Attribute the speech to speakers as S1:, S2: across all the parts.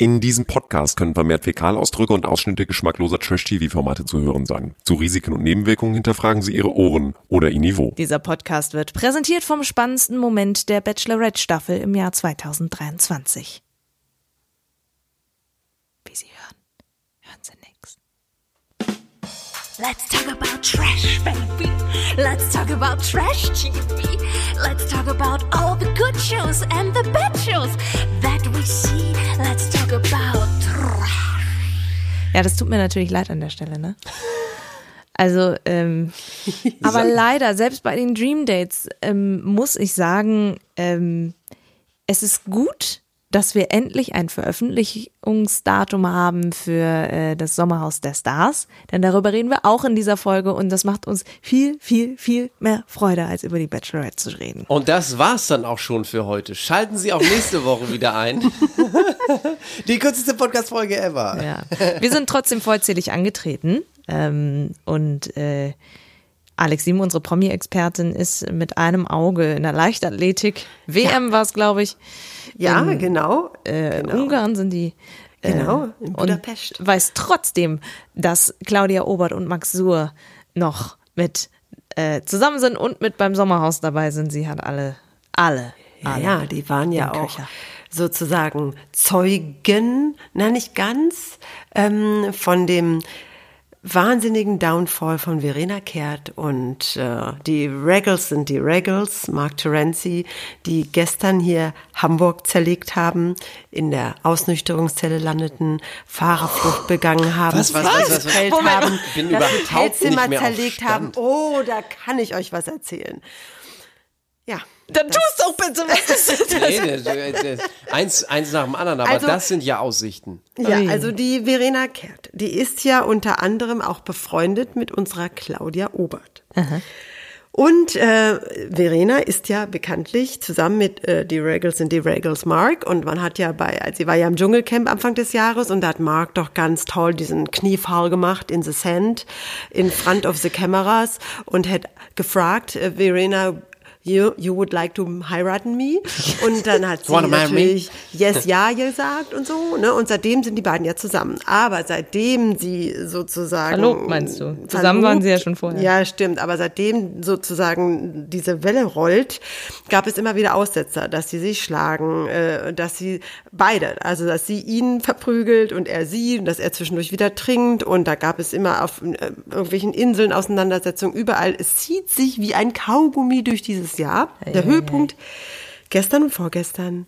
S1: In diesem Podcast können vermehrt Fäkalausdrücke und Ausschnitte geschmackloser Trash-TV-Formate zu hören sein. Zu Risiken und Nebenwirkungen hinterfragen Sie Ihre Ohren oder Ihr Niveau.
S2: Dieser Podcast wird präsentiert vom spannendsten Moment der Bachelorette-Staffel im Jahr 2023. Wie Sie hören, hören Sie nix.
S3: Let's talk about trash, baby. Let's talk about trash TV. Let's talk about all the good shows and the bad shows that we see. Let's trash.
S2: Ja, das tut mir natürlich leid an der Stelle, ne? Also, ähm, aber leider, selbst bei den Dream Dates ähm, muss ich sagen, ähm, es ist gut, dass wir endlich ein Veröffentlichungsdatum haben für äh, das Sommerhaus der Stars. Denn darüber reden wir auch in dieser Folge und das macht uns viel, viel, viel mehr Freude, als über die Bachelorette zu reden.
S4: Und das war's dann auch schon für heute. Schalten Sie auch nächste Woche wieder ein. Die kürzeste Podcast-Folge ever.
S2: Ja. Wir sind trotzdem vollzählig angetreten. Ähm, und äh, Alex Sieben, unsere Promi-Expertin, ist mit einem Auge in der Leichtathletik. WM war es, glaube ich.
S5: Ja,
S2: In,
S5: genau.
S2: Äh,
S5: genau.
S2: Ungarn sind die. äh,
S5: Genau, in Budapest.
S2: Und weiß trotzdem, dass Claudia Obert und Max Suhr noch mit äh, zusammen sind und mit beim Sommerhaus dabei sind. Sie hat alle, alle,
S5: Ja,
S2: alle.
S5: ja, die waren ja auch
S2: Köcher.
S5: sozusagen Zeugen, na nicht ganz, ähm, von dem wahnsinnigen Downfall von Verena Kehrt und äh, die Regals sind die Regals, Mark Terenzi, die gestern hier Hamburg zerlegt haben, in der Ausnüchterungszelle landeten, Fahrerflucht begangen haben,
S4: Was, was, was, was, was? Moment.
S5: haben, das Hotelzimmer zerlegt haben. Oh, da kann ich euch was erzählen.
S2: Dann tust doch bitte was.
S4: Das- das- eins, eins nach dem anderen, aber
S5: Also-
S4: das sind ja Aussichten.
S5: Ja, also die Verena Kehrt, die ist ja unter anderem auch befreundet mit unserer Claudia Obert. Und äh, Verena ist ja bekanntlich zusammen mit äh, die Regals und die Regals Mark und man hat ja bei, also sie war ja im Dschungelcamp Anfang des Jahres und da hat Mark doch ganz toll diesen Kniefoul gemacht in the sand, in front of the cameras und hat gefragt, äh, Verena, you, you would like to heiraten me? Und dann hat sie
S4: Wanna marry me?
S5: natürlich yes, ja gesagt und so, ne? Und seitdem sind die beiden ja zusammen. Aber seitdem sie sozusagen.
S2: Verlobt, meinst du? Zusammen waren sie ja schon vorher.
S5: Ja, stimmt. Aber seitdem sozusagen diese Welle rollt, gab es immer wieder Aussetzer, dass sie sich schlagen, äh, dass sie beide, also dass sie ihn verprügelt und er sie, und dass er zwischendurch wieder trinkt. Und da gab es immer auf äh, irgendwelchen Inseln Auseinandersetzungen überall. Es zieht sich wie ein Kaugummi durch dieses Jahr. Der Höhepunkt gestern und vorgestern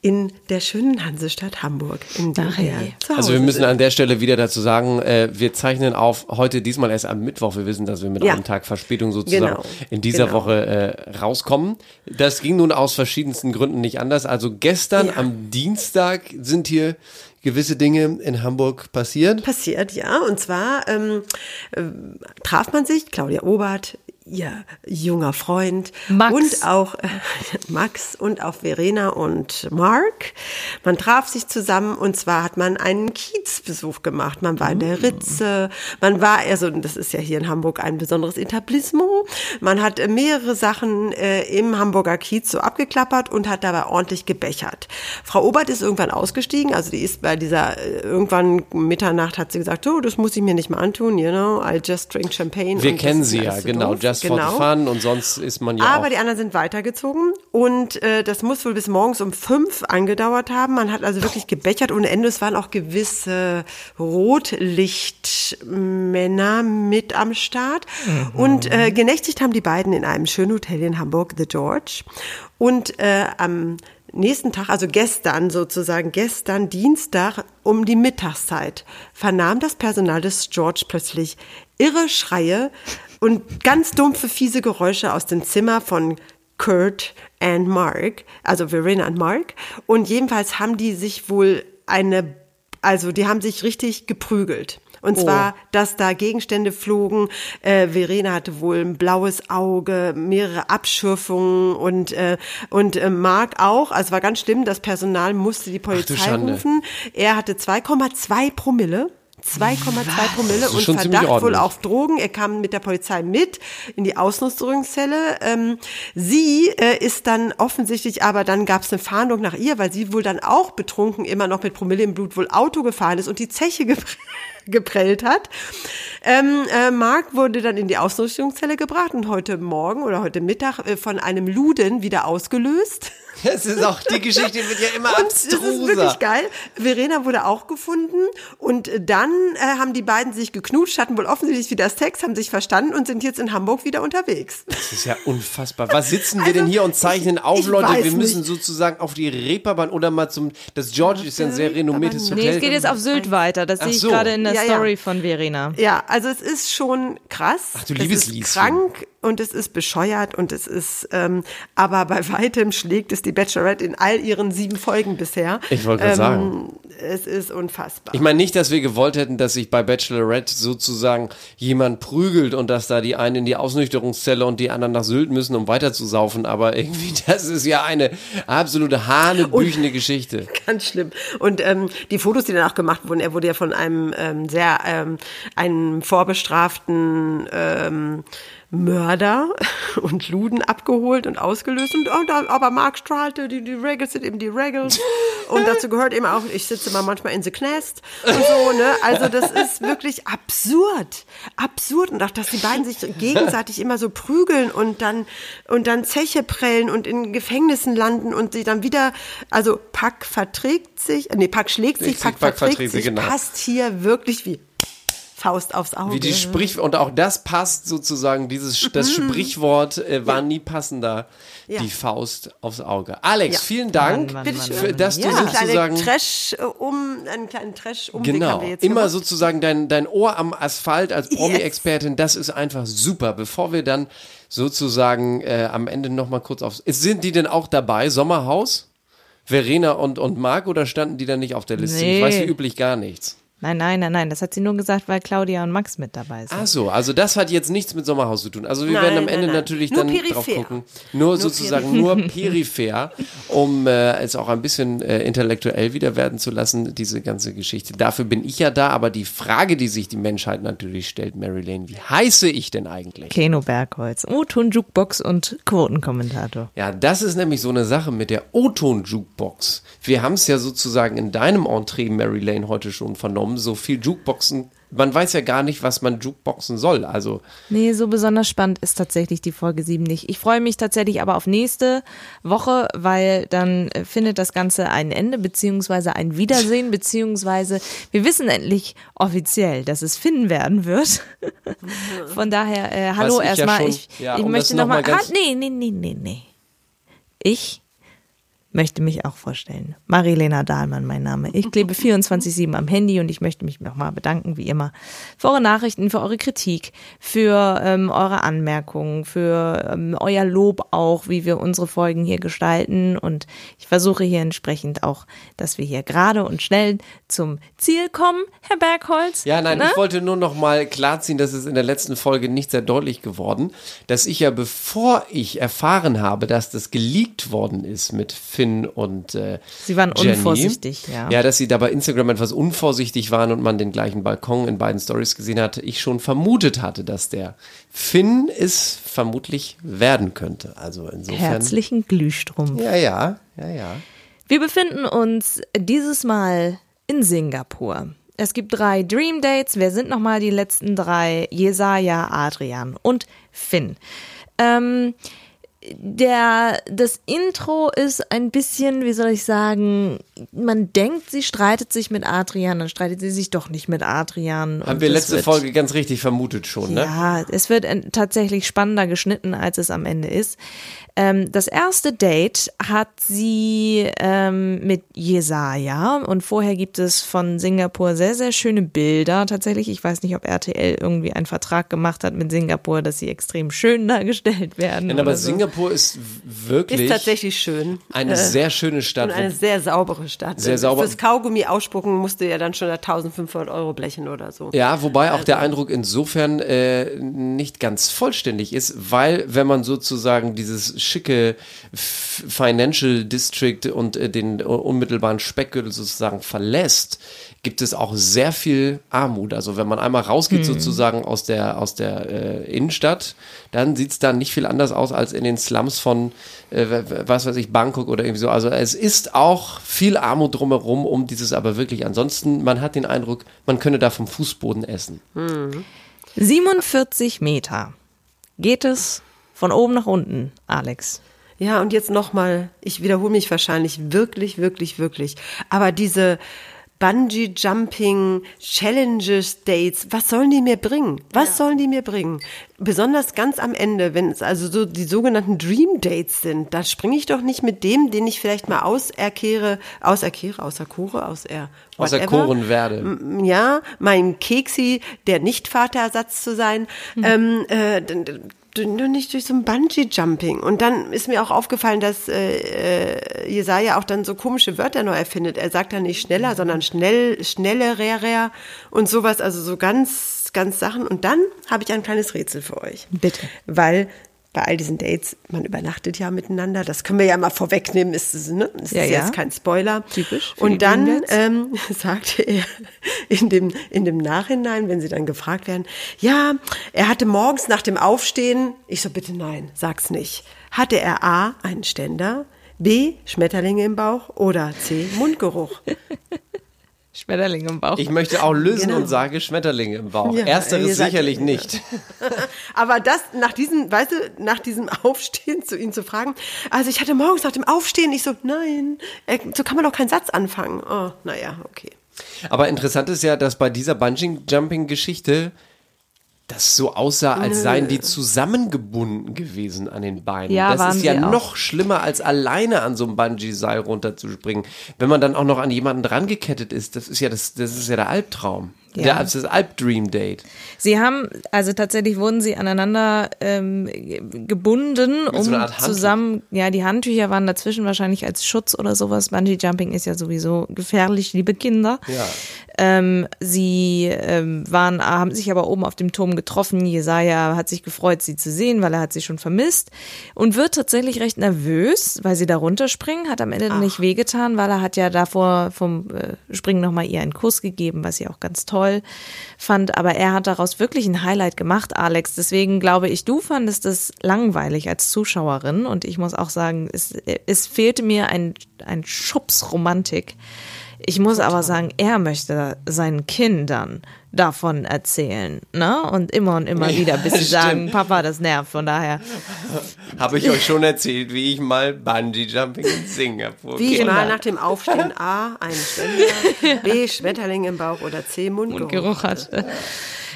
S5: in der schönen Hansestadt Hamburg, in
S2: Ach,
S5: zu
S4: Also wir müssen an der Stelle wieder dazu sagen, äh, wir zeichnen auf heute diesmal erst am Mittwoch. Wir wissen, dass wir mit
S5: Ja.
S4: einem Tag Verspätung sozusagen
S5: Genau.
S4: in dieser
S5: Genau.
S4: Woche äh, rauskommen. Das ging nun aus verschiedensten Gründen nicht anders. Also gestern
S5: Ja.
S4: am Dienstag sind hier gewisse Dinge in Hamburg passiert.
S5: passiert, ja. Und zwar ähm, äh, traf man sich, Claudia Obert, ihr junger Freund
S2: Max.
S5: und auch äh, Max und auch Verena und Mark. Man traf sich zusammen und zwar hat man einen Kiezbesuch gemacht. Man war in der Ritze, man war, also das ist ja hier in Hamburg ein besonderes Etablissement. Man hat mehrere Sachen äh, im Hamburger Kiez so abgeklappert und hat dabei ordentlich gebechert. Frau Obert ist irgendwann ausgestiegen, also die ist bei dieser, äh, irgendwann Mitternacht hat sie gesagt, oh, das muss ich mir nicht mal antun, you know, I'll just drink champagne.
S4: Wir
S5: und
S4: kennen sie ja, genau,
S5: doof.
S4: Just for the fun und sonst ist man ja
S5: Aber
S4: auch
S5: die anderen sind weitergezogen und äh, das muss wohl bis morgens um fünf angedauert haben. Man hat also wirklich gebechert ohne Ende. Es waren auch gewisse Rotlichtmänner mit am Start. Und äh, genächtigt haben die beiden in einem schönen Hotel in Hamburg, The George. Und äh, am nächsten Tag, also gestern sozusagen, gestern Dienstag um die Mittagszeit, vernahm das Personal des George plötzlich irre Schreie und ganz dumpfe, fiese Geräusche aus dem Zimmer von Kurt and Mark, also Verena und Mark. Und jedenfalls haben die sich wohl eine, also die haben sich richtig geprügelt. Und zwar, dass da Gegenstände flogen. Äh, Verena hatte wohl ein blaues Auge, mehrere Abschürfungen und äh, und äh, Mark auch. Also es war ganz schlimm. Das Personal musste die Polizei
S4: Schande.
S5: rufen. Er hatte 2,2 Promille. 2,2 Promille und Verdacht wohl auf Drogen. Er kam mit der Polizei mit in die Ausnutzungszelle. Ähm, sie äh, ist dann offensichtlich, aber dann gab es eine Fahndung nach ihr, weil sie wohl dann auch betrunken immer noch mit Promille im Blut wohl Auto gefahren ist und die Zeche gepr geprellt hat. Ähm, äh, Mark wurde dann in die Ausnutzungszelle gebracht und heute Morgen oder heute Mittag äh, von einem Luden wieder ausgelöst.
S4: Das ist auch, die Geschichte wird ja immer
S5: Und das ist wirklich
S4: abstruser.
S5: geil. Verena wurde auch gefunden und dann äh, haben die beiden sich geknutscht, hatten wohl offensichtlich wieder Sex, haben sich verstanden und sind jetzt in Hamburg wieder unterwegs.
S4: Das ist ja unfassbar. Was sitzen wir denn hier und zeichnen
S5: ich-
S4: auf,
S5: ich
S4: Leute? Wir müssen
S5: nicht.
S4: sozusagen auf die Reeperbahn oder mal zum, das George ist ja ein sehr renommiertes
S5: Reeperbahn.
S2: Nee,
S4: Hotel.
S2: es geht jetzt auf Sylt weiter. Das
S4: Ach
S2: sehe ich
S4: so.
S2: gerade in der
S5: Ja, ja.
S2: Story von Verena.
S5: Ja, also es ist schon krass.
S4: Ach, du
S5: es
S4: liebes
S5: ist
S4: Lieschen.
S5: krank und es ist bescheuert und es ist, ähm, aber bei weitem schlägt es die Bachelorette in all ihren sieben Folgen bisher.
S4: Ich wollte gerade sagen.
S5: Es ist unfassbar.
S4: Ich meine nicht, dass wir gewollt hätten, dass sich bei Bachelorette sozusagen jemand prügelt und dass da die einen in die Ausnüchterungszelle und die anderen nach Sylt müssen, um weiter zu saufen. Aber irgendwie, das ist ja eine absolute hanebüchene Geschichte.
S5: Ganz schlimm. Und ähm, die Fotos, die danach gemacht wurden, er wurde ja von einem ähm, sehr, ähm, einem vorbestraften ähm, Mörder und Luden abgeholt und ausgelöst. Und da, aber Mark strahlte, die, die Regels sind eben die Regels. Und dazu gehört eben auch, ich sitze mal manchmal in the Knast und so, ne? Also das ist wirklich absurd. Absurd. Und auch, dass die beiden sich gegenseitig immer so prügeln und dann, und dann Zeche prellen und in Gefängnissen landen und sie dann wieder, also Pack verträgt sich, äh, nee, Pack schlägt sich, Pack,
S4: Pack
S5: verträgt
S4: verträgt
S5: sich,
S4: sich, genau.
S5: passt hier wirklich wie Faust aufs Auge.
S4: Wie die Sprich und auch das passt sozusagen, dieses das Sprichwort äh, war nie passender,
S5: Ja.
S4: die Faust aufs Auge. Alex,
S5: Ja.
S4: vielen Dank,
S2: Mann, Mann,
S5: Bitte
S2: Mann,
S5: schön.
S4: für, dass
S5: ja,
S4: du
S5: eine kleine
S4: sozusagen
S5: Trash, äh, um, einen kleinen Trash-Umweg haben
S4: Genau,
S5: wir jetzt
S4: immer
S5: gemacht.
S4: sozusagen dein, dein Ohr am Asphalt als Promi-Expertin, das ist einfach super. Bevor wir dann sozusagen äh, am Ende nochmal kurz aufs... Sind die denn auch dabei, Sommerhaus? Verena und, und Marc oder standen die dann nicht auf der Liste? Ich
S2: Nee.
S4: weiß wie üblich gar nichts.
S2: Nein, nein, nein, nein. Das hat sie nur gesagt, weil Claudia und Max mit dabei sind.
S4: Ach so, also das hat jetzt nichts mit Sommerhaus zu tun. Also wir
S5: Nein,
S4: werden am
S5: nein,
S4: Ende
S5: nein.
S4: natürlich
S5: Nur
S4: dann
S5: peripher.
S4: drauf gucken. Nur, sozusagen nur peripher, um äh, es auch ein bisschen äh, intellektuell wieder werden zu lassen, diese ganze Geschichte. Dafür bin ich ja da, aber die Frage, die sich die Menschheit natürlich stellt, Mary Lane, wie heiße ich denn eigentlich?
S2: Keno Bergholz, O-Ton Jukebox und Quotenkommentator.
S4: Ja, das ist nämlich so eine Sache mit der O-Ton-Jukebox. Wir haben es ja sozusagen in deinem Entree, Mary Lane, heute schon vernommen. So viel Jukeboxen, man weiß ja gar nicht, was man Jukeboxen soll. Also
S2: Nee, so besonders spannend ist tatsächlich die Folge 7 nicht. Ich freue mich tatsächlich aber auf nächste Woche, weil dann äh, findet das Ganze ein Ende, beziehungsweise ein Wiedersehen, beziehungsweise wir wissen endlich offiziell, dass es Finn werden wird. Von daher, äh, hallo
S4: ja
S2: erstmal.
S4: schon-
S2: ich
S4: ja,
S2: ich
S4: um
S2: möchte
S4: das noch mal
S2: nochmal.
S4: ganz-
S2: Nee, nee, nee, nee, nee. Ich möchte mich auch vorstellen. Marilena Dahlmann, mein Name. Ich klebe 24-7 am Handy und ich möchte mich nochmal bedanken, wie immer, für eure Nachrichten, für eure Kritik, für ähm, eure Anmerkungen, für ähm, euer Lob auch, wie wir unsere Folgen hier gestalten. Und ich versuche hier entsprechend auch, dass wir hier gerade und schnell zum Ziel kommen, Herr Bergholz.
S4: Ja, nein,
S2: Ne?
S4: ich wollte nur noch mal klarziehen, das ist in der letzten Folge nicht sehr deutlich geworden, dass ich ja, bevor ich erfahren habe, dass das geleakt worden ist mit Finn und äh,
S2: Sie waren
S4: Jenny,
S2: unvorsichtig, ja.
S4: Ja, dass sie da bei Instagram etwas unvorsichtig waren und man den gleichen Balkon in beiden Stories gesehen hatte, ich schon vermutet hatte, dass der Finn es vermutlich werden könnte. Also insofern.
S2: Herzlichen Glühstrumpf.
S4: Ja, ja, ja, ja.
S2: Wir befinden uns dieses Mal in Singapur. Es gibt drei Dream Dates. Wer sind nochmal die letzten drei? Jesaja, Adrian und Finn. Ähm, der, das Intro ist ein bisschen, wie soll ich sagen, man denkt, sie streitet sich mit Adrian, dann streitet sie sich doch nicht mit Adrian.
S4: Haben wir letzte
S2: wird-
S4: Folge ganz richtig vermutet schon, ne?
S2: ja, es wird tatsächlich spannender geschnitten, als es am Ende ist. Ähm, das erste Date hat sie ähm, mit Jesaja und vorher gibt es von Singapur sehr, sehr schöne Bilder. Tatsächlich, ich weiß nicht, ob RTL irgendwie einen Vertrag gemacht hat mit Singapur, dass sie extrem schön dargestellt werden.
S4: Ja, aber
S2: so.
S4: Singapur Singapur ist wirklich
S5: Ist tatsächlich schön.
S4: eine
S5: Äh,
S4: sehr schöne Stadt.
S5: Und eine sehr saubere Stadt.
S4: Sehr sauber.
S5: Fürs Kaugummi ausspucken musst du ja dann schon 1500 Euro blechen oder so.
S4: Ja, wobei auch
S5: Also
S4: der Eindruck insofern äh, nicht ganz vollständig ist, weil wenn man sozusagen dieses schicke Financial District und äh, den äh, unmittelbaren Speckgürtel sozusagen verlässt, gibt es auch sehr viel Armut. Also wenn man einmal rausgeht sozusagen aus der aus der äh, Innenstadt, dann sieht's da nicht viel anders aus als in den Slums von äh, was weiß ich Bangkok oder irgendwie so. Also es ist auch viel Armut drumherum um dieses aber wirklich. Ansonsten man hat den Eindruck, man könne da vom Fußboden essen.
S2: 47 Meter geht es von oben nach unten, Alex.
S5: Ja, und jetzt nochmal, ich wiederhole mich wahrscheinlich wirklich, wirklich, wirklich. Aber diese Bungee Jumping Challenges Dates, was sollen die mir bringen? Was sollen die mir bringen? Besonders ganz am Ende, wenn es also so die sogenannten Dream Dates sind, da springe ich doch nicht mit dem, den ich vielleicht mal auserkehre, auserkehre, auserkore, auser, whatever.
S4: Koren werde.
S5: ja, mein Keksi, der nicht Vaterersatz zu sein, ähm, äh, nur nicht durch so ein Bungee-Jumping. Und dann ist mir auch aufgefallen, dass äh, äh, Jesaja auch dann so komische Wörter neu erfindet. Er sagt dann nicht schneller, sondern schnell, schnellerer und sowas, also so ganz, ganz Sachen. Und dann habe ich ein kleines Rätsel für euch.
S2: Bitte.
S5: Weil bei all diesen Dates, man übernachtet ja miteinander, das können wir ja mal vorwegnehmen, ist, es, ne? ist
S2: Ja,
S5: ja,
S2: ja.
S5: jetzt kein Spoiler.
S2: Typisch
S5: Und dann ähm, sagte er in dem, in dem Nachhinein, wenn sie dann gefragt werden, ja, er hatte morgens nach dem Aufstehen, ich so, bitte nein, sag's nicht, hatte er A, einen Ständer, B, Schmetterlinge im Bauch oder C, Mundgeruch.
S2: Schmetterling im Bauch.
S4: Ich möchte auch lösen
S5: Genau.
S4: und sage Schmetterlinge im Bauch.
S5: Ja,
S4: Ersteres sicherlich nicht.
S5: Aber das nach diesem, weißt du, nach diesem Aufstehen zu ihm zu fragen, also ich hatte morgens nach dem Aufstehen, ich so, nein, äh, so kann man doch keinen Satz anfangen. Oh, naja, okay.
S4: Aber interessant ist ja, dass bei dieser Bungee-Jumping-Geschichte das so aussah, als seien die zusammengebunden gewesen an den Beinen.
S2: Ja,
S4: das ist ja noch schlimmer, als alleine an so einem Bungee-Seil runterzuspringen. Wenn man dann auch noch an jemanden dran gekettet ist, das ist ja das, das ist ja der Albtraum.
S2: Ja.
S4: Der, das ist das Alp-Dream-Date.
S2: Sie haben, also tatsächlich wurden sie aneinander ähm, ge- gebunden,
S4: so
S2: um
S4: Handtuch.
S2: zusammen, ja, die Handtücher waren dazwischen wahrscheinlich als Schutz oder sowas. Bungee Jumping ist ja sowieso gefährlich, liebe Kinder.
S4: Ja.
S2: Ähm, sie ähm, waren, haben sich aber oben auf dem Turm getroffen. Jesaja hat sich gefreut, sie zu sehen, weil er hat sie schon vermisst und wird tatsächlich recht nervös, weil sie da runterspringen. Hat am Ende nicht wehgetan, weil er hat ja davor vom äh, Springen nochmal ihr einen Kuss gegeben, was sie auch ganz toll fand. Aber er hat daraus wirklich ein Highlight gemacht, Alex. Deswegen glaube ich, du fandest es langweilig als Zuschauerin und ich muss auch sagen, es, es fehlte mir ein, ein Schubs Romantik. Ich muss aber sagen, er möchte seinen Kindern davon erzählen, ne? Und immer und immer wieder, bis sie sagen, Papa, das nervt. Von daher,
S4: Habe ich euch schon erzählt, wie ich mal Bungee-Jumping in Singapur
S5: Wie
S2: Kinder.
S5: mal nach dem Aufstehen A, ein Ständer, B, Schmetterling im Bauch oder C, Mundgeruch.
S2: Geruch hat.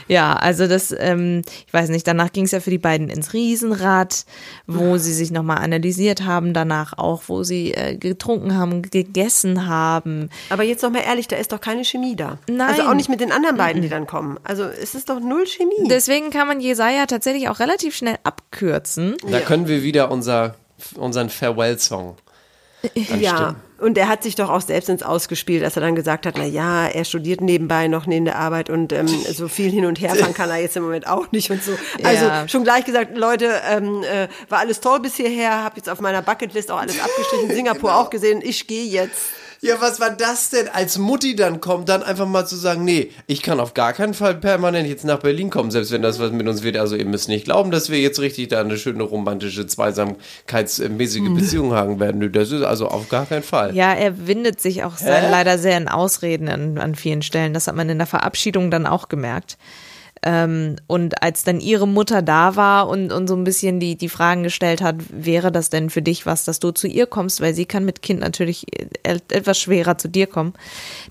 S2: Ja, also das, ähm, ich weiß nicht, danach ging es ja für die beiden ins Riesenrad, wo sie sich nochmal analysiert haben, danach auch, wo sie äh, getrunken haben, gegessen haben.
S5: Aber jetzt noch mal ehrlich, da ist doch keine Chemie da.
S2: Nein.
S5: Also auch nicht mit den anderen beiden, die dann kommen. Also es ist doch null Chemie.
S2: Deswegen kann man Jesaja tatsächlich auch relativ schnell abkürzen.
S4: Da können wir wieder unser, unseren Farewell-Song
S5: ja,
S4: anstimmen.
S5: Und er hat sich doch auch selbst ins Ausgespielt, dass er dann gesagt hat, na ja, er studiert nebenbei noch neben der Arbeit und ähm, so viel hin und her fahren kann er jetzt im Moment auch nicht und so. Also
S2: Ja.
S5: schon gleich gesagt, Leute, ähm, äh, war alles toll bis hierher, habe jetzt auf meiner Bucketlist auch alles abgestrichen, Singapur auch gesehen, ich gehe jetzt.
S4: Ja, was war das denn? Als Mutti dann kommt, dann einfach mal zu sagen, nee, ich kann auf gar keinen Fall permanent jetzt nach Berlin kommen, selbst wenn das was mit uns wird. Also ihr müsst nicht glauben, dass wir jetzt richtig da eine schöne romantische, zweisamkeitsmäßige Beziehung haben werden. Nö, Das ist also auf gar keinen Fall.
S2: Ja, er windet sich auch sehr, leider sehr in Ausreden an, an vielen Stellen. Das hat man in der Verabschiedung dann auch gemerkt. Ähm, und als dann ihre Mutter da war und, und so ein bisschen die, die Fragen gestellt hat, wäre das denn für dich was, dass du zu ihr kommst, weil sie kann mit Kind natürlich e- etwas schwerer zu dir kommen.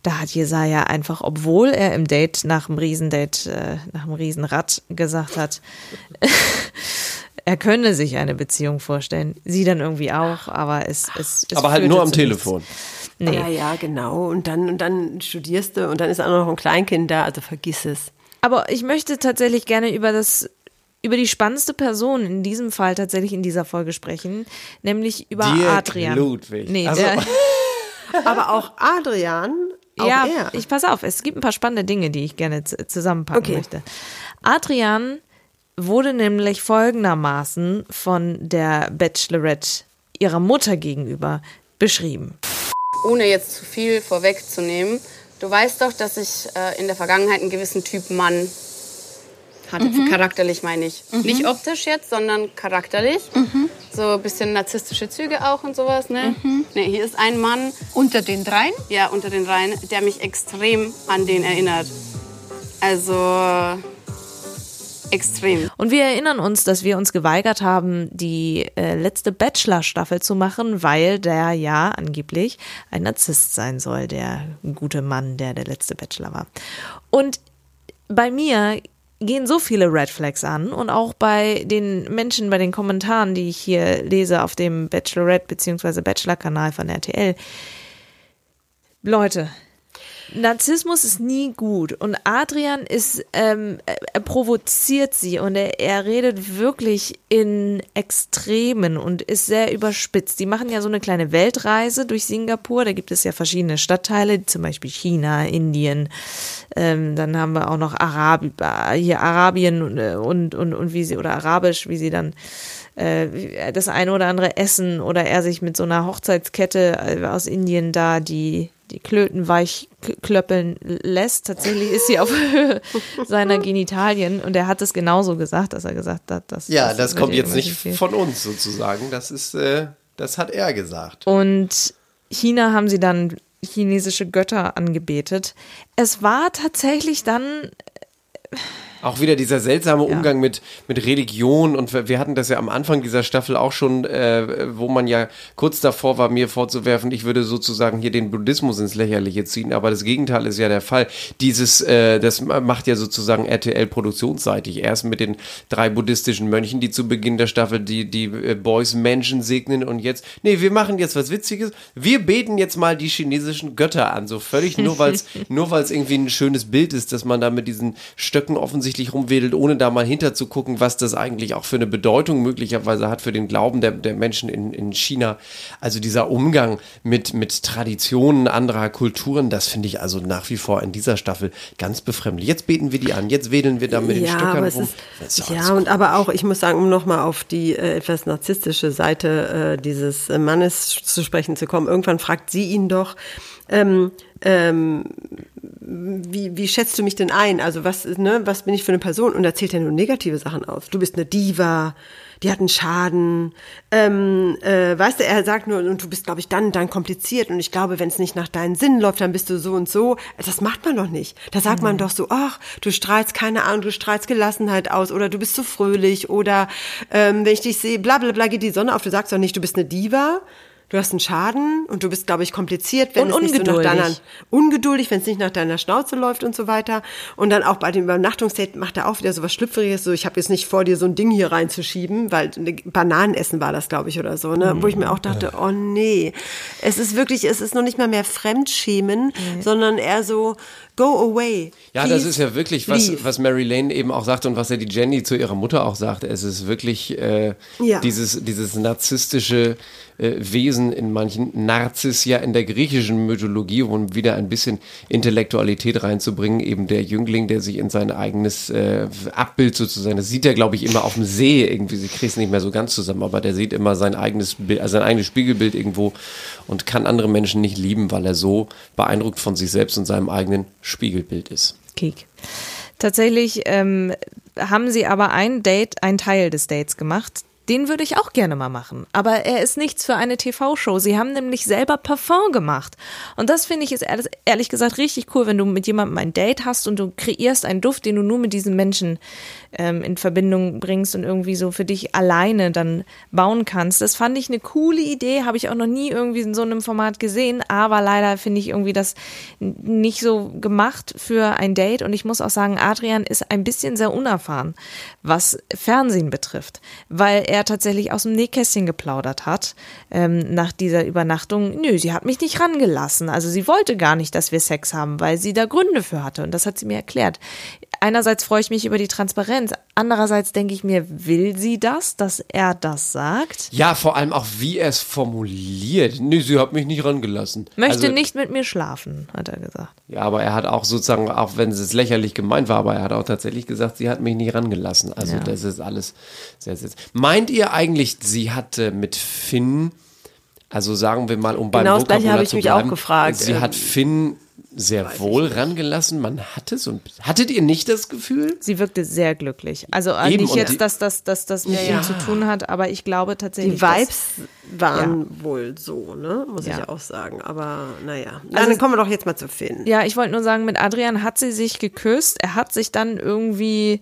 S2: Da hat Jesaja einfach, obwohl er im Date nach dem Riesendate, äh, nach dem Riesenrad gesagt hat, er könne sich eine Beziehung vorstellen. Sie dann irgendwie auch, aber es, es
S4: Aber halt nur am
S2: nichts.
S4: Telefon.
S2: Nee.
S5: Ja, ja, genau. Und dann, und dann studierst du und dann ist auch noch ein Kleinkind da, also vergiss es.
S2: Aber ich möchte tatsächlich gerne über das über die spannendste Person in diesem Fall tatsächlich in dieser Folge sprechen, nämlich über
S4: Dirk
S2: Adrian.
S4: Ludwig.
S2: Nee,
S4: Also-
S2: der,
S5: Aber auch Adrian, auch
S2: ja,
S5: er.
S2: ich pass auf, es gibt ein paar spannende Dinge, die ich gerne zusammenpacken
S5: Okay.
S2: möchte. Adrian wurde nämlich folgendermaßen von der Bachelorette ihrer Mutter gegenüber beschrieben.
S6: ohne jetzt zu viel vorwegzunehmen, du weißt doch, dass ich äh, in der Vergangenheit einen gewissen Typ Mann hatte. Charakterlich meine ich. Nicht optisch jetzt, sondern charakterlich. So ein bisschen narzisstische Züge auch und sowas. Ne? Ne, hier ist ein Mann,
S7: Unter den dreien?
S6: ja, unter den Reihen, der mich extrem an den erinnert. Also extrem.
S2: Und wir erinnern uns, dass wir uns geweigert haben, die äh, letzte Bachelor-Staffel zu machen, weil der ja angeblich ein Narzisst sein soll, der gute Mann, der der letzte Bachelor war. Und bei mir gehen so viele Red Flags an und auch bei den Menschen, bei den Kommentaren, die ich hier lese auf dem Bachelorette bzw. Bachelor-Kanal von RTL. Leute, Narzissmus ist nie gut und Adrian ist, ähm, er provoziert sie und er, er redet wirklich in Extremen und ist sehr überspitzt. Die machen ja so eine kleine Weltreise durch Singapur, da gibt es ja verschiedene Stadtteile, zum Beispiel China, Indien, ähm, dann haben wir auch noch Arabi hier Arabien und, äh, und, und, und wie sie, oder Arabisch, wie sie dann äh, das eine oder andere essen oder er sich mit so einer Hochzeitskette äh, aus Indien da die die Klöten weich klöppeln lässt. Tatsächlich ist sie auf Höhe seiner Genitalien und er hat es genauso gesagt, dass er gesagt hat, dass
S4: Ja, das
S2: wird
S4: kommt jetzt nicht
S2: erzählt.
S4: von uns sozusagen. Das ist, äh, das hat er gesagt.
S2: Und China haben sie dann chinesische Götter angebetet. Es war tatsächlich dann
S4: Auch wieder dieser seltsame Umgang mit, mit Religion. Und wir hatten das ja am Anfang dieser Staffel auch schon, äh, wo man ja kurz davor war, mir vorzuwerfen, ich würde sozusagen hier den Buddhismus ins Lächerliche ziehen, aber das Gegenteil ist ja der Fall. Dieses, äh, das macht ja sozusagen RTL produktionsseitig. Erst mit den drei buddhistischen Mönchen, die zu Beginn der Staffel die, die äh, Boys Menschen segnen. Und jetzt, nee, wir machen jetzt was Witziges, wir beten jetzt mal die chinesischen Götter an, so völlig nur weil es nur weil es irgendwie ein schönes Bild ist, dass man da mit diesen Stöcken offensichtlich rumwedelt, ohne da mal hinter zu gucken, was das eigentlich auch für eine Bedeutung möglicherweise hat für den Glauben der, der Menschen in, in China. Also dieser Umgang mit, mit Traditionen anderer Kulturen, das finde ich also nach wie vor in dieser Staffel ganz befremdlich. Jetzt beten wir die an, jetzt wedeln wir da mit den
S5: ja,
S4: Stöckern
S5: aber
S4: rum.
S5: ist, ja, und aber auch, ich muss sagen, um nochmal auf die äh, etwas narzisstische Seite äh, dieses Mannes zu sprechen zu kommen, irgendwann fragt sie ihn doch, ähm, ähm, wie, wie schätzt du mich denn ein? Also was, ne, was bin ich für eine Person? Und erzählt er nur negative Sachen aus. Du bist eine Diva, die hat einen Schaden. Ähm, äh, weißt du, er sagt nur, und du bist, glaube ich, dann, dann kompliziert. Und ich glaube, wenn es nicht nach deinen Sinnen läuft, dann bist du so und so. Das macht man doch nicht. Da sagt man doch so, ach, du strahlst keine Ahnung, du strahlst Gelassenheit aus oder du bist so fröhlich oder ähm, wenn ich dich sehe, bla bla bla geht die Sonne auf. Du sagst doch nicht, du bist eine Diva. Du hast einen Schaden und du bist, glaube ich, kompliziert, wenn
S2: Und
S5: es nicht so nach
S2: ungeduldig.
S5: deiner ungeduldig, wenn es nicht nach deiner Schnauze läuft und so weiter. Und dann auch bei dem Übernachtungsdate macht er auch wieder so was Schlüpfriges, so ich habe jetzt nicht vor, dir so ein Ding hier reinzuschieben, weil ne, Bananenessen war das, glaube ich, oder so, ne? Wo ich mir auch dachte, oh nee. Es ist wirklich, es ist noch nicht mal mehr Fremdschämen, sondern eher so, go away.
S4: Ja,
S5: Please
S4: das ist ja wirklich, was,
S5: leave.
S4: was Mary Lane eben auch sagt und was ja die Jenny zu ihrer Mutter auch sagt. Es ist wirklich äh,
S5: Ja.
S4: dieses, dieses narzisstische äh, Wesen in manchen, Narzis ja in der griechischen Mythologie, um wieder ein bisschen Intellektualität reinzubringen, eben der Jüngling, der sich in sein eigenes äh, Abbild sozusagen, das sieht er, glaube ich, immer auf dem See irgendwie, sie kriegt es nicht mehr so ganz zusammen, aber der sieht immer sein eigenes Bild, also sein eigenes Spiegelbild irgendwo und kann andere Menschen nicht lieben, weil er so beeindruckt von sich selbst und seinem eigenen Spiegelbild ist.
S2: Kiek. Tatsächlich ähm, haben sie aber ein Date, ein Teil des Dates gemacht. Den würde ich auch gerne mal machen. Aber er ist nichts für eine TV-Show. Sie haben nämlich selber Parfum gemacht. Und das finde ich ist ehrlich, gesagt richtig cool, wenn du mit jemandem ein Date hast und du kreierst einen Duft, den du nur mit diesem Menschen ähm, in Verbindung bringst und irgendwie so für dich alleine dann bauen kannst. Das fand ich eine coole Idee, habe ich auch noch nie irgendwie in so einem Format gesehen, aber leider finde ich irgendwie das nicht so gemacht für ein Date und ich muss auch sagen, Adrian ist ein bisschen sehr unerfahren, was Fernsehen betrifft, weil er tatsächlich aus dem Nähkästchen geplaudert hat ähm, nach dieser Übernachtung. Nö, sie hat mich nicht rangelassen, also sie wollte gar nicht, dass wir Sex haben, weil sie da Gründe für hatte und das hat sie mir erklärt. Einerseits freue ich mich über die Transparenz, Andererseits denke ich mir, will sie das, dass er das sagt?
S4: Ja, vor allem auch, wie er es formuliert. Nee, sie hat mich nicht rangelassen.
S2: Möchte
S4: Also-
S2: nicht mit mir schlafen, hat er gesagt.
S4: Ja, aber er hat auch sozusagen, auch wenn es lächerlich gemeint war, aber er hat auch tatsächlich gesagt, sie hat mich nicht rangelassen. Also
S2: Ja.
S4: das ist alles sehr, sehr. Meint ihr eigentlich, sie hatte mit Finn, also sagen wir mal, um beim
S5: Genau das Gleiche
S4: Vokabular
S5: habe ich mich auch gefragt.
S4: Sie
S5: Ähm,
S4: hat Finn sehr wohl rangelassen. Man hat es und hattet ihr nicht das Gefühl?
S2: Sie wirkte sehr glücklich. Also äh,
S4: Eben,
S2: nicht jetzt, dass das dass das mit ihm zu tun hat, aber ich glaube tatsächlich.
S5: Die Vibes
S2: dass-
S5: waren wohl so, ne? Muss
S2: Ja.
S5: ich auch sagen. Aber naja.
S2: Also-
S5: dann kommen wir doch jetzt mal zu Finn.
S2: Ja, ich wollte nur sagen, mit Adrian hat sie sich geküsst. Er hat sich dann irgendwie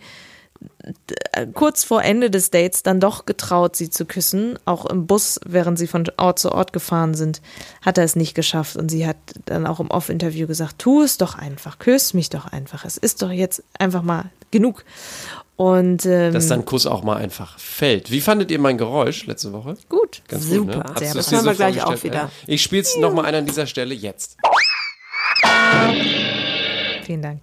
S2: kurz vor Ende des Dates dann doch getraut, sie zu küssen. Auch im Bus, während sie von Ort zu Ort gefahren sind, hat er es nicht geschafft. Und sie hat dann auch im Off-Interview gesagt, tu es doch einfach, küss mich doch einfach. Es ist doch jetzt einfach mal genug. Und ähm,
S4: Dass dein Kuss auch mal einfach fällt. Wie fandet ihr mein Geräusch letzte Woche?
S2: gut.
S4: Ganz
S5: Super.
S4: Gut, ne?
S5: Sehr
S4: dir
S5: Machen wir gleich auch wieder.
S4: Ich spiele es nochmal an dieser Stelle jetzt.
S2: Vielen Dank.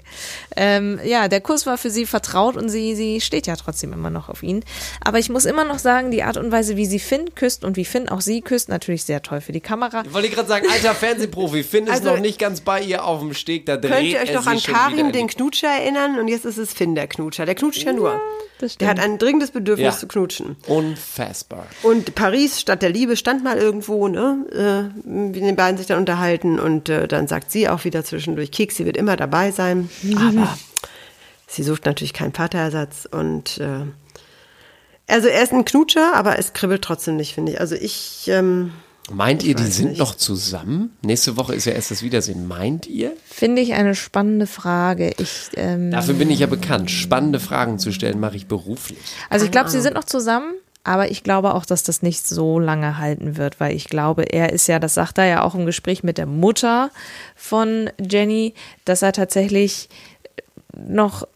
S2: Ähm, ja, der Kuss war für sie vertraut und sie, sie steht ja trotzdem immer noch auf ihn. Aber ich muss immer noch sagen, die Art und Weise, wie sie Finn küsst und wie Finn auch sie küsst, natürlich sehr toll für die Kamera.
S4: Ich wollte gerade sagen, alter Fernsehprofi, Finn ist
S5: Also-
S4: noch nicht ganz bei ihr auf dem Steg, da dreht
S5: Könnt ihr euch noch
S4: sich
S5: an Karim, den Knutscher, erinnern? Und jetzt ist es Finn, der Knutscher. Der knutscht ja nur. der hat ein dringendes Bedürfnis
S4: Ja.
S5: zu knutschen.
S4: Unfassbar.
S5: Und Paris, Stadt der Liebe, stand mal irgendwo, ne? Äh, wie die beiden sich dann unterhalten und äh, dann sagt sie auch wieder zwischendurch, Keks, sie wird immer dabei sein. Aber sie sucht natürlich keinen Vaterersatz und äh, also er ist ein Knutscher, aber es kribbelt trotzdem nicht, finde ich. Also ich, ähm,
S4: Meint ihr, die sind
S5: nicht.
S4: noch zusammen? Nächste Woche ist ja erst das Wiedersehen. Meint ihr?
S2: Finde ich eine spannende Frage. Ich, ähm,
S4: Dafür bin ich ja bekannt. Spannende Fragen zu stellen mache ich beruflich.
S2: also ich glaube, sie sind noch zusammen. Aber ich glaube auch, dass das nicht so lange halten wird, weil ich glaube, er ist ja, das sagt er ja auch im Gespräch mit der Mutter von Jenny, dass er tatsächlich noch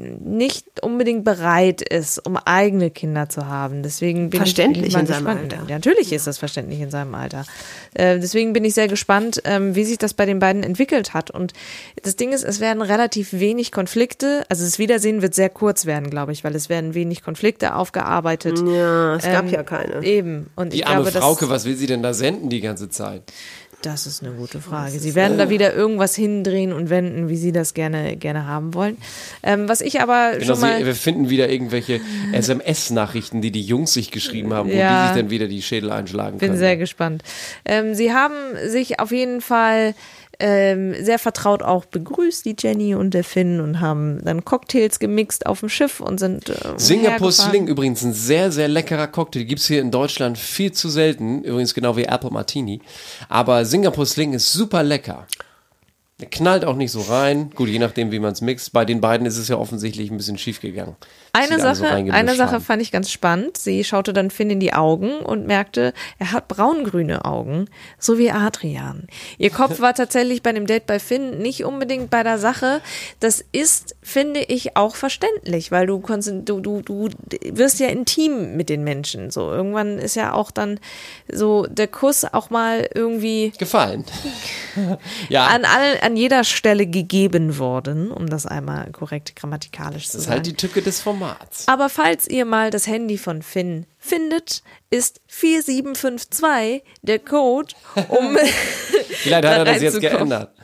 S2: nicht unbedingt bereit ist, um eigene Kinder zu haben. Deswegen bin
S5: Verständlich
S2: ich
S5: in seinem
S2: gespannt.
S5: Alter.
S2: Ja, natürlich ist das verständlich in seinem Alter. Äh, deswegen bin ich sehr gespannt, ähm, wie sich das bei den beiden entwickelt hat. Und das Ding ist, es werden relativ wenig Konflikte. Also das Wiedersehen wird sehr kurz werden, glaube ich, weil es werden wenig Konflikte aufgearbeitet.
S5: ja, es gab
S2: Ähm,
S5: ja keine.
S2: Eben. Und
S4: Die
S2: ich
S4: arme
S2: glaube,
S4: Frauke,
S2: das,
S4: was will sie denn da senden die ganze Zeit?
S2: Das ist eine gute Frage. Sie werden da wieder irgendwas hindrehen und wenden, wie sie das gerne, gerne haben wollen. Ähm, was ich aber
S4: Genau,
S2: schon mal.
S4: sie, wir finden wieder irgendwelche SMS-Nachrichten, die die Jungs sich geschrieben haben, wo
S2: Ja.
S4: die sich dann wieder die Schädel einschlagen
S2: Bin
S4: können.
S2: sehr gespannt. Ähm, sie haben sich auf jeden Fall ähm, sehr vertraut auch begrüßt, die Jenny und der Finn, und haben dann Cocktails gemixt auf dem Schiff und sind. Äh,
S4: Singapore. Sling übrigens ein sehr, sehr leckerer Cocktail. Gibt's hier in Deutschland viel zu selten. Übrigens genau wie Apple Martini. Aber Singapore Sling ist super lecker. Knallt auch nicht so rein. Gut, je nachdem, wie man es mixt. Bei den beiden ist es ja offensichtlich ein bisschen schief gegangen.
S2: Eine
S4: so
S2: Sache,
S4: reingemischt
S2: eine Sache
S4: haben.
S2: fand ich ganz spannend. Sie schaute dann Finn in die Augen und merkte, er hat braungrüne Augen, so wie Adrian. Ihr Kopf war tatsächlich bei dem Date bei Finn nicht unbedingt bei der Sache. Das ist, finde ich, auch verständlich, weil du, du, du, du wirst ja intim mit den Menschen. So irgendwann ist ja auch dann so der Kuss auch mal irgendwie
S4: Gefallen. ja,
S2: an, all, an jeder Stelle gegeben worden, um das einmal korrekt grammatikalisch zu
S4: das ist
S2: sagen.
S4: halt die Tücke des Formats.
S2: Aber falls ihr mal das Handy von Finn findet, ist 4752 der Code, um.
S4: Vielleicht hat er das jetzt geändert.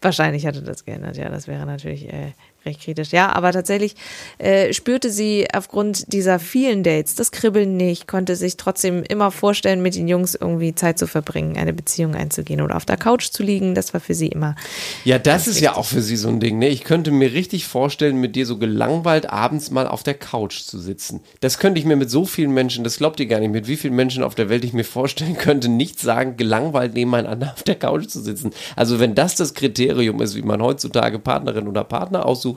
S2: Wahrscheinlich hat er das geändert, ja, das wäre natürlich äh, recht kritisch. Ja, aber tatsächlich äh, spürte sie aufgrund dieser vielen Dates das Kribbeln nicht, konnte sich trotzdem immer vorstellen, mit den Jungs irgendwie Zeit zu verbringen, eine Beziehung einzugehen oder auf der Couch zu liegen. Das war für sie immer.
S4: Ja, das ist ja auch für sie so ein Ding. Ne? Ich könnte mir richtig vorstellen, mit dir so gelangweilt abends mal auf der Couch zu sitzen. Das könnte ich mir mit so vielen Menschen, das glaubt ihr gar nicht, mit wie vielen Menschen auf der Welt ich mir vorstellen könnte, nicht sagen, gelangweilt nebeneinander auf der Couch zu sitzen. Also wenn das das Kriterium ist, wie man heutzutage Partnerin oder Partner aussucht,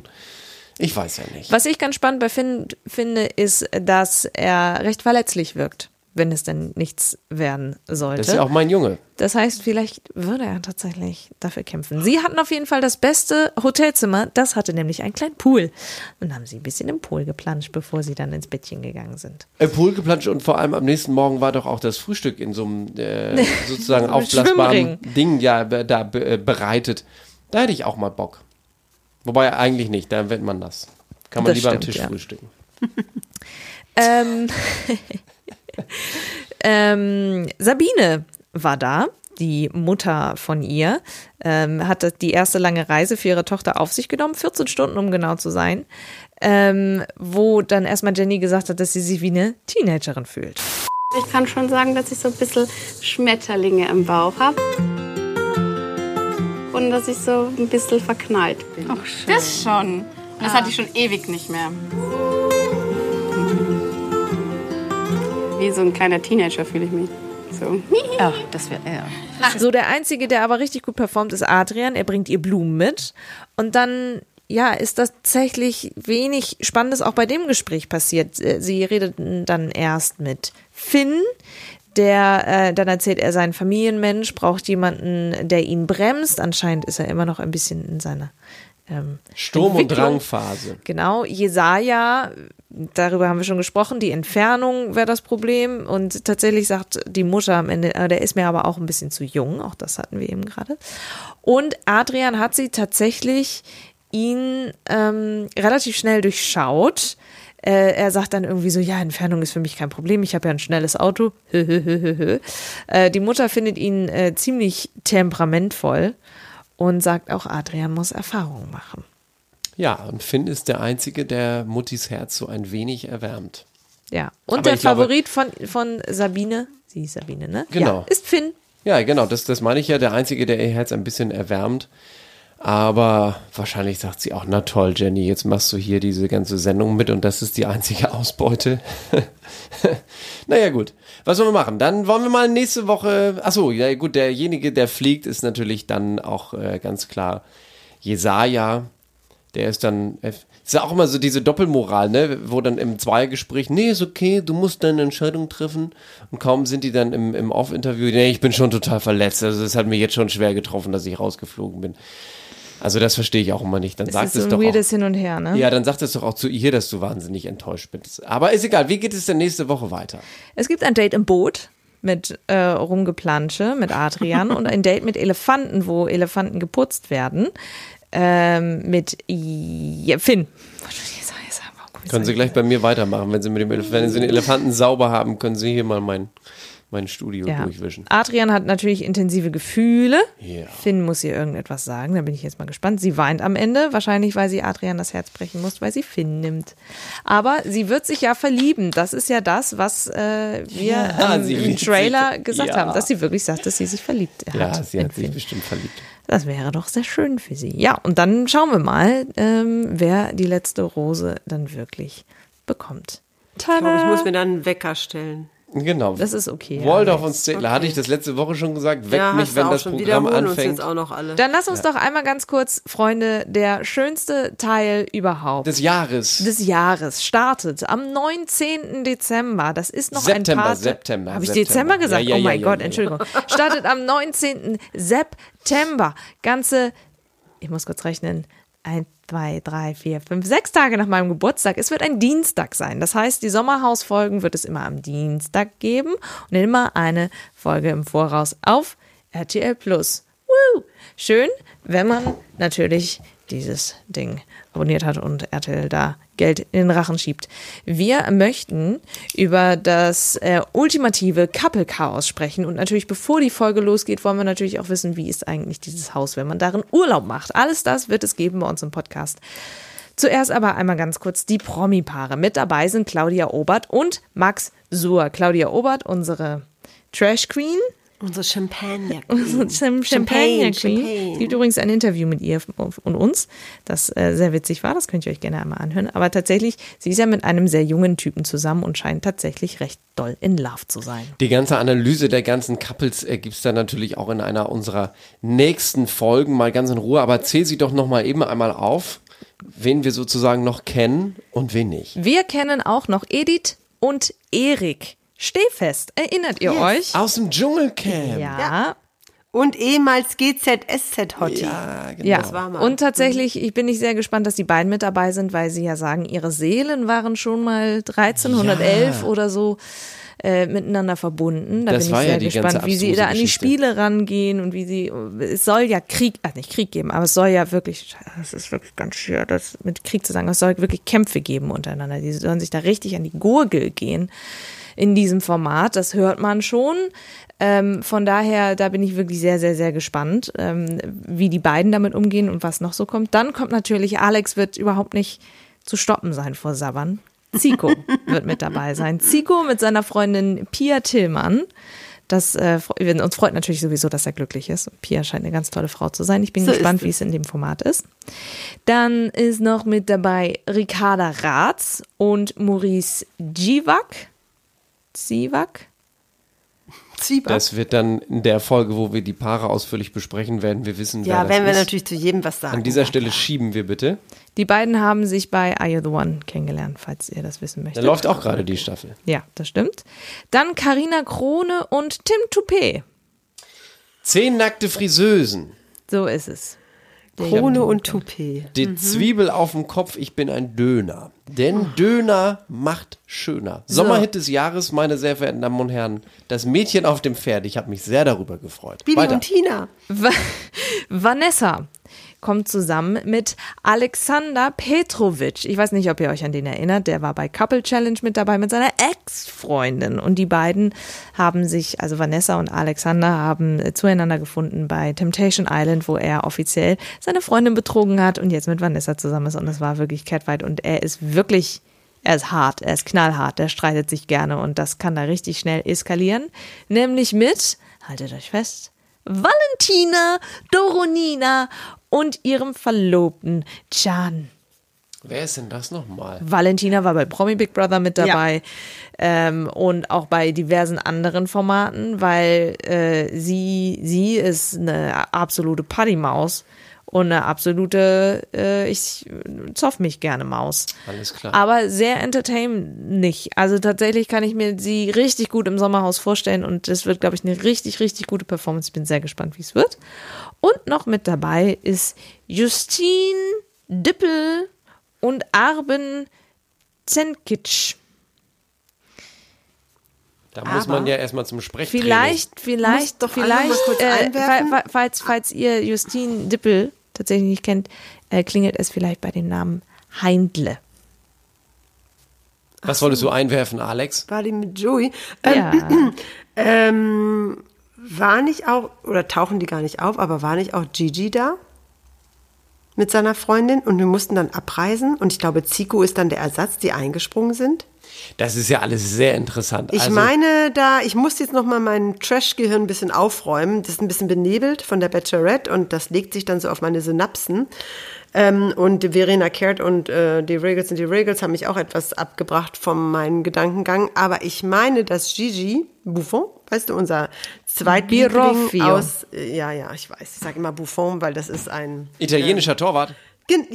S4: ich weiß ja nicht.
S2: Was ich ganz spannend bei Finn finde, ist, dass er recht verletzlich wirkt, wenn es denn nichts werden sollte.
S4: Das ist ja auch mein Junge.
S2: Das heißt, vielleicht würde er tatsächlich dafür kämpfen. Sie hatten auf jeden Fall das beste Hotelzimmer. Das hatte nämlich einen kleinen Pool. Und haben sie ein bisschen im Pool geplanscht, bevor sie dann ins Bettchen gegangen sind.
S4: Im Pool geplanscht und vor allem am nächsten Morgen war doch auch das Frühstück in so einem äh, sozusagen aufblasbaren. Ding ja da be- äh, bereitet. Da hätte ich auch mal Bock. Wobei eigentlich nicht, da wird man nass. Kann man
S2: Das
S4: lieber am
S2: stimmt,
S4: Tisch
S2: ja.
S4: frühstücken.
S2: Ähm, ähm, Sabine war da, die Mutter von ihr, ähm, hat die erste lange Reise für ihre Tochter auf sich genommen, 14 Stunden, um genau zu sein, ähm, wo dann erstmal Jenny gesagt hat, dass sie sich wie eine Teenagerin fühlt.
S6: Ich kann schon sagen, dass ich so ein bisschen Schmetterlinge im Bauch habe. Und dass ich so ein bisschen verknallt bin. Ach, schön. Das schon. Und das hatte ich schon ewig nicht mehr. Wie so ein kleiner Teenager fühle ich mich. So.
S7: Ach, das wäre er.
S2: So, der Einzige, der aber richtig gut performt, ist Adrian. Er bringt ihr Blumen mit. Und dann, ja, ist tatsächlich wenig Spannendes auch bei dem Gespräch passiert. Äh, Sie redeten dann erst mit Finn. Der, äh, dann erzählt er, sein Familienmensch braucht jemanden, der ihn bremst. Anscheinend ist er immer noch ein bisschen in seiner ähm,
S4: Sturm- und. Drangphase.
S2: Genau, Jesaja, darüber haben wir schon gesprochen, die Entfernung wäre das Problem. Und tatsächlich sagt die Mutter am Ende, äh, der ist mir aber auch ein bisschen zu jung, auch das hatten wir eben gerade. Und Adrian hat sie tatsächlich ihn ähm, relativ schnell durchschaut. Äh, er sagt dann irgendwie so, ja, Entfernung ist für mich kein Problem, ich habe ja ein schnelles Auto. äh, die Mutter findet ihn äh, ziemlich temperamentvoll und sagt auch, Adrian muss Erfahrungen machen.
S4: Ja, und Finn ist der Einzige, der Muttis Herz so ein wenig erwärmt.
S2: Ja. Und
S4: Aber
S2: der
S4: ich glaube-
S2: Favorit von, von Sabine, sie ist Sabine, ne?
S4: Genau.
S2: Ja, ist Finn.
S4: Ja, genau, das, das meine ich ja, der Einzige, der ihr Herz ein bisschen erwärmt. Aber wahrscheinlich sagt sie auch, na toll, Jenny, jetzt machst du hier diese ganze Sendung mit und das ist die einzige Ausbeute. naja, gut. Was wollen wir machen? Dann wollen wir mal nächste Woche. Achso, ja gut, derjenige, der fliegt, ist natürlich dann auch äh, ganz klar Jesaja. Der ist dann. äh, Ist ja auch immer so diese Doppelmoral, ne? Wo dann im Zweiergespräch, nee, ist okay, du musst deine Entscheidung treffen. Und kaum sind die dann im, im Off-Interview, nee, ich bin schon total verletzt. Also es hat mir jetzt schon schwer getroffen, dass ich rausgeflogen bin. Also das verstehe ich auch immer nicht. Dann
S2: Das
S4: sagt
S2: ist so
S4: es
S2: ein
S4: doch auch.
S2: weirdes Hin und Her, ne?
S4: Ja, dann sagt es doch auch zu ihr, dass du wahnsinnig enttäuscht bist. Aber ist egal, wie geht es denn nächste Woche weiter?
S2: Es gibt ein Date im Boot mit äh, Rumgeplansche, mit Adrian und ein Date mit Elefanten, wo Elefanten geputzt werden. Ähm, mit ja, Finn.
S4: Können Sie gleich bei mir weitermachen, wenn Sie mit dem Elef wenn Sie den Elefanten sauber haben, können Sie hier mal mein, mein Studio
S2: Ja.
S4: durchwischen.
S2: Adrian hat natürlich intensive Gefühle.
S4: Ja.
S2: Finn muss ihr irgendetwas sagen, da bin ich jetzt mal gespannt. Sie weint am Ende, wahrscheinlich weil sie Adrian das Herz brechen muss, weil sie Finn nimmt. Aber sie wird sich ja verlieben. Das ist ja das, was äh, wir
S4: Ja,
S2: ähm, im
S4: liebt sich.
S2: Trailer gesagt
S4: Ja.
S2: haben, dass sie wirklich sagt, dass sie sich verliebt hat.
S4: Ja, sie hat sich
S2: Finn.
S4: bestimmt verliebt.
S2: Das wäre doch sehr schön für sie. Ja, und dann schauen wir mal, ähm, wer die letzte Rose dann wirklich bekommt.
S5: Ich glaube, ich muss mir dann einen Wecker stellen.
S4: Genau.
S2: Das ist okay. ja.
S4: Waldorf und Städtler, hatte ich das letzte Woche schon gesagt, weckt
S5: ja,
S4: mich,
S5: hast
S4: wenn
S5: du auch
S4: das
S5: schon.
S4: Programm anfängt.
S5: jetzt auch noch alle.
S2: Dann lass uns doch einmal ganz kurz, Freunde, der schönste Teil überhaupt
S4: Des Jahres.
S2: des Jahres startet am 19. Dezember. Das ist noch
S4: September,
S2: ein paar
S4: September,
S2: Habe ich
S4: September.
S2: Dezember gesagt?
S4: Ja, ja,
S2: oh mein
S4: ja,
S2: Gott,
S4: ja, ja.
S2: Entschuldigung. Startet am 19. September. Ganze, ich muss kurz rechnen, ein, zwei, drei, vier, fünf, sechs Tage nach meinem Geburtstag. Es wird ein Dienstag sein. Das heißt, die Sommerhausfolgen wird es immer am Dienstag geben und immer eine Folge im Voraus auf RTL Plus. Schön, wenn man natürlich dieses Ding abonniert hat und RTL da Geld in den Rachen schiebt. Wir möchten über das äh, ultimative Couple-Chaos sprechen und natürlich bevor die Folge losgeht, wollen wir natürlich auch wissen, wie ist eigentlich dieses Haus, wenn man darin Urlaub macht. Alles das wird es geben bei uns im Podcast. Zuerst aber einmal ganz kurz die Promi-Paare. Mit dabei sind Claudia Obert und Max Suhr. Claudia Obert, unsere Trash Queen,
S5: Unsere Champagner.
S2: Champagne, Champagne Queen.
S5: Champagne.
S2: Es gibt übrigens ein Interview mit ihr und uns, das äh, sehr witzig war. Das könnt ihr euch gerne einmal anhören. Aber tatsächlich, sie ist ja mit einem sehr jungen Typen zusammen und scheint tatsächlich recht doll in Love zu sein.
S4: Die ganze Analyse der ganzen Couples äh, gibt's dann natürlich auch in einer unserer nächsten Folgen mal ganz in Ruhe. Aber zähl sie doch noch mal eben einmal auf, wen wir sozusagen noch kennen und wen nicht.
S2: Wir kennen auch noch Edith und Erik. Stehfest, erinnert ihr euch?
S4: Aus dem Dschungelcamp.
S2: Ja.
S5: Und ehemals GZSZ-Hottie.
S4: Ja, genau.
S2: Ja,
S5: Das war mal.
S2: und tatsächlich, ich bin nicht sehr gespannt, dass die beiden mit dabei sind, weil sie ja sagen, ihre Seelen waren schon mal 1311
S4: Ja.
S2: oder so äh, miteinander verbunden. Da
S4: Das
S2: bin
S4: war
S2: ich
S4: ja
S2: sehr
S4: die
S2: gespannt,
S4: ganze
S2: wie sie da an die
S4: Geschichte.
S2: Spiele rangehen und wie sie, es soll ja Krieg, ach nicht Krieg geben, aber es soll ja wirklich, das ist wirklich ganz schwer, das mit Krieg zu sagen, es soll wirklich Kämpfe geben untereinander. Die sollen sich da richtig an die Gurgel gehen in diesem Format. Das hört man schon. Ähm, von daher, da bin ich wirklich sehr, sehr, sehr gespannt, ähm, wie die beiden damit umgehen und was noch so kommt. Dann kommt natürlich, Alex wird überhaupt nicht zu stoppen sein vor Sabbern. Zico wird mit dabei sein. Zico mit seiner Freundin Pia Tillmann. Das äh, uns freut natürlich sowieso, dass er glücklich ist. Pia scheint eine ganz tolle Frau zu sein. Ich bin
S5: So
S2: gespannt, wie es in dem Format ist. Dann ist noch mit dabei Ricarda Ratz und Maurice Givak. Zivak?
S5: Zwieback.
S4: Das wird dann in der Folge, wo wir die Paare ausführlich besprechen, werden wir wissen, wer
S5: ja,
S4: das
S5: werden wir
S4: ist.
S5: natürlich zu jedem was sagen.
S4: An dieser Stelle schieben wir bitte.
S2: Die beiden haben sich bei Are You the One kennengelernt, falls ihr das wissen
S4: Da
S2: möchtet.
S4: läuft auch gerade die Staffel.
S2: Ja, das stimmt. Dann Karina Krone und Tim Toupet.
S4: Zehn nackte Friseusen.
S2: So ist es.
S5: Krone und Toupet.
S4: Die Zwiebel auf dem Kopf, ich bin ein Döner. Denn Döner macht schöner. Sommerhit des Jahres, meine sehr verehrten Damen und Herren. Das Mädchen auf dem Pferd. Ich habe mich sehr darüber gefreut.
S5: Billy
S4: Weiter.
S5: und Tina.
S2: Va Vanessa kommt zusammen mit Alexander Petrovic. Ich weiß nicht, ob ihr euch an den erinnert. Der war bei Couple Challenge mit dabei mit seiner Ex-Freundin. Und die beiden haben sich, also Vanessa und Alexander, haben äh, zueinander gefunden bei Temptation Island, wo er offiziell seine Freundin betrogen hat und jetzt mit Vanessa zusammen ist. Und das war wirklich catfight. Und er ist wirklich er ist hart, er ist knallhart, er streitet sich gerne und das kann da richtig schnell eskalieren. Nämlich mit, haltet euch fest, Valentina Doronina und ihrem Verlobten Can.
S4: Wer ist denn das nochmal?
S2: Valentina war bei Promi Big Brother mit dabei ähm, und auch bei diversen anderen Formaten, weil äh, sie, sie ist eine absolute Partymaus und eine absolute, äh, ich zoff mich gerne Maus.
S4: Alles klar.
S2: Aber sehr entertaining. Also tatsächlich kann ich mir sie richtig gut im Sommerhaus vorstellen und es wird, glaube ich, eine richtig, richtig gute Performance. Ich bin sehr gespannt, wie es wird. Und noch mit dabei ist Justine Dippel und Arben Zenkic.
S4: Da muss man ja erstmal zum Sprechen.
S2: Vielleicht, vielleicht,
S5: doch
S2: vielleicht, äh, falls, falls ihr Justine Dippel tatsächlich nicht kennt, äh, klingelt es vielleicht bei dem Namen Heindle.
S4: Was wolltest du einwerfen, Alex?
S5: War die mit Joey? Ähm,
S2: Ja.
S5: ähm, war nicht auch, oder tauchen die gar nicht auf, aber war nicht auch Gigi da? Mit seiner Freundin und wir mussten dann abreisen und ich glaube, Zico ist dann der Ersatz, die eingesprungen sind.
S4: Das ist ja alles sehr interessant.
S5: Ich
S4: also,
S5: meine da, ich muss jetzt noch mal mein Trash-Gehirn ein bisschen aufräumen. Das ist ein bisschen benebelt von der Bachelorette und das legt sich dann so auf meine Synapsen. Ähm, und Verena Kehrt und äh, die Regals und die Regals haben mich auch etwas abgebracht von meinem Gedankengang. Aber ich meine, dass Gigi Buffon, weißt du, unser Zweitliebling aus, äh, ja, ja, ich weiß, ich sage immer Buffon, weil das ist ein
S4: Italienischer Torwart.
S5: Gen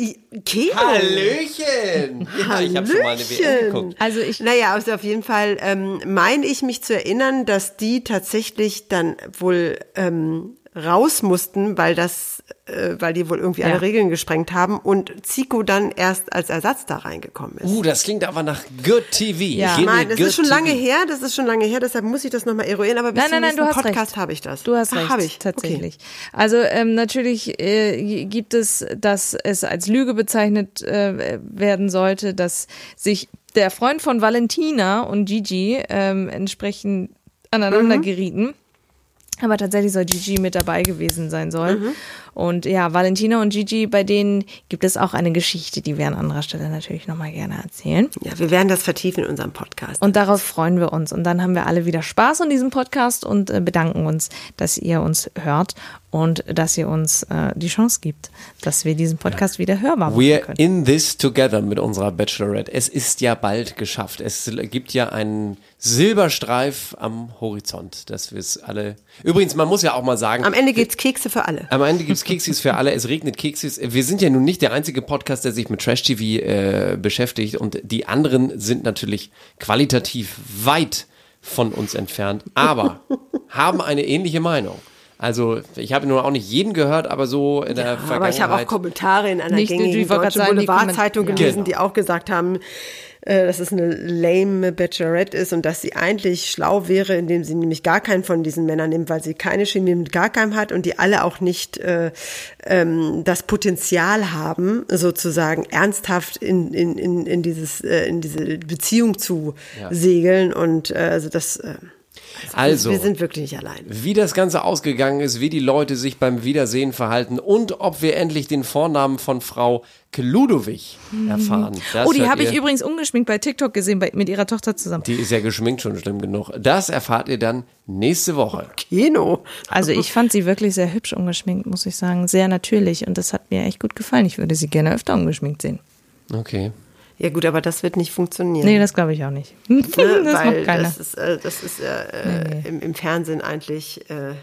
S5: Keno.
S4: Hallöchen! Ja, ich habe schon mal eine WM geguckt.
S2: Also ich,
S5: Naja, also auf jeden Fall ähm, meine ich mich zu erinnern, dass die tatsächlich dann wohl ähm, raus mussten, weil das, äh, weil die wohl irgendwie
S2: Ja.
S5: alle Regeln gesprengt haben und Zico dann erst als Ersatz da reingekommen ist.
S4: Uh, das klingt aber nach Good TV.
S2: Ja.
S5: Ich
S4: me
S5: meine, das
S4: good
S5: ist schon
S4: TV.
S5: lange her, das ist schon lange her, deshalb muss ich das nochmal eruieren, aber bis
S2: Nein,
S5: zum
S2: nein, nein,
S5: nächsten
S2: du hast
S5: Podcast habe ich das.
S2: Du hast
S5: Ach,
S2: recht,
S5: Habe ich.
S2: tatsächlich. Also ähm, natürlich äh, gibt es, dass es als Lüge bezeichnet äh, werden sollte, dass sich der Freund von Valentina und Gigi ähm, entsprechend aneinander gerieten. Aber tatsächlich soll Gigi mit dabei gewesen sein sollen. Und ja, Valentina und Gigi, bei denen gibt es auch eine Geschichte, die wir an anderer Stelle natürlich nochmal gerne erzählen.
S5: Ja, wir werden das vertiefen in unserem Podcast.
S2: Und darauf freuen wir uns. Und dann haben wir alle wieder Spaß an diesem Podcast und äh, bedanken uns, dass ihr uns hört und dass ihr uns äh, die Chance gibt, dass wir diesen Podcast wieder hörbar machen
S4: We're
S2: können.
S4: in this together mit unserer Bachelorette. Es ist ja bald geschafft. Es gibt ja einen Silberstreif am Horizont, dass wir es alle. Übrigens, man muss ja auch mal sagen,
S5: Am Ende gibt's Kekse für alle.
S4: Am Ende gibt's Keksis für alle, es regnet Keksis. Wir sind ja nun nicht der einzige Podcast, der sich mit Trash-TV äh, beschäftigt und die anderen sind natürlich qualitativ weit von uns entfernt, aber haben eine ähnliche Meinung. Also ich habe nur auch nicht jeden gehört, aber so in der Vergangenheit.
S5: Aber ich habe auch Kommentare in einer
S2: Nicht,
S5: gängigen deutschen Boulevardzeitung gelesen,
S4: Genau.
S5: die auch gesagt haben, äh, dass es eine lame Bachelorette ist und dass sie eigentlich schlau wäre, indem sie nämlich gar keinen von diesen Männern nimmt, weil sie keine Chemie mit gar keinem hat und die alle auch nicht äh, ähm, das Potenzial haben, sozusagen ernsthaft in, in, in, in, dieses, äh, in diese Beziehung zu segeln. Und äh, also das äh,
S4: Also.
S5: wir sind wirklich nicht allein.
S4: wie das Ganze ausgegangen ist, wie die Leute sich beim Wiedersehen verhalten und ob wir endlich den Vornamen von Frau Kludowig erfahren. Das
S2: oh, die habe ich übrigens ungeschminkt bei TikTok gesehen, bei, mit ihrer Tochter zusammen.
S4: Die ist ja geschminkt schon schlimm genug. Das erfahrt ihr dann nächste Woche.
S5: Kino.
S2: Also ich fand sie wirklich sehr hübsch ungeschminkt, muss ich sagen. Sehr natürlich und das hat mir echt gut gefallen. Ich würde sie gerne öfter ungeschminkt sehen.
S4: Okay.
S5: Ja gut, aber das wird nicht funktionieren.
S2: Nee, das glaube ich auch nicht.
S5: ne?
S2: das
S5: weil
S2: macht keiner.
S5: das ist, äh, das ist äh, äh, im, im Fernsehen eigentlich. Äh,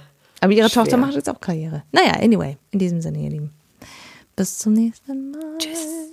S2: Aber ihre
S5: schwer.
S2: Tochter macht jetzt auch Karriere. Naja, anyway, in diesem Sinne, ihr Lieben. Bis zum nächsten Mal. Tschüss.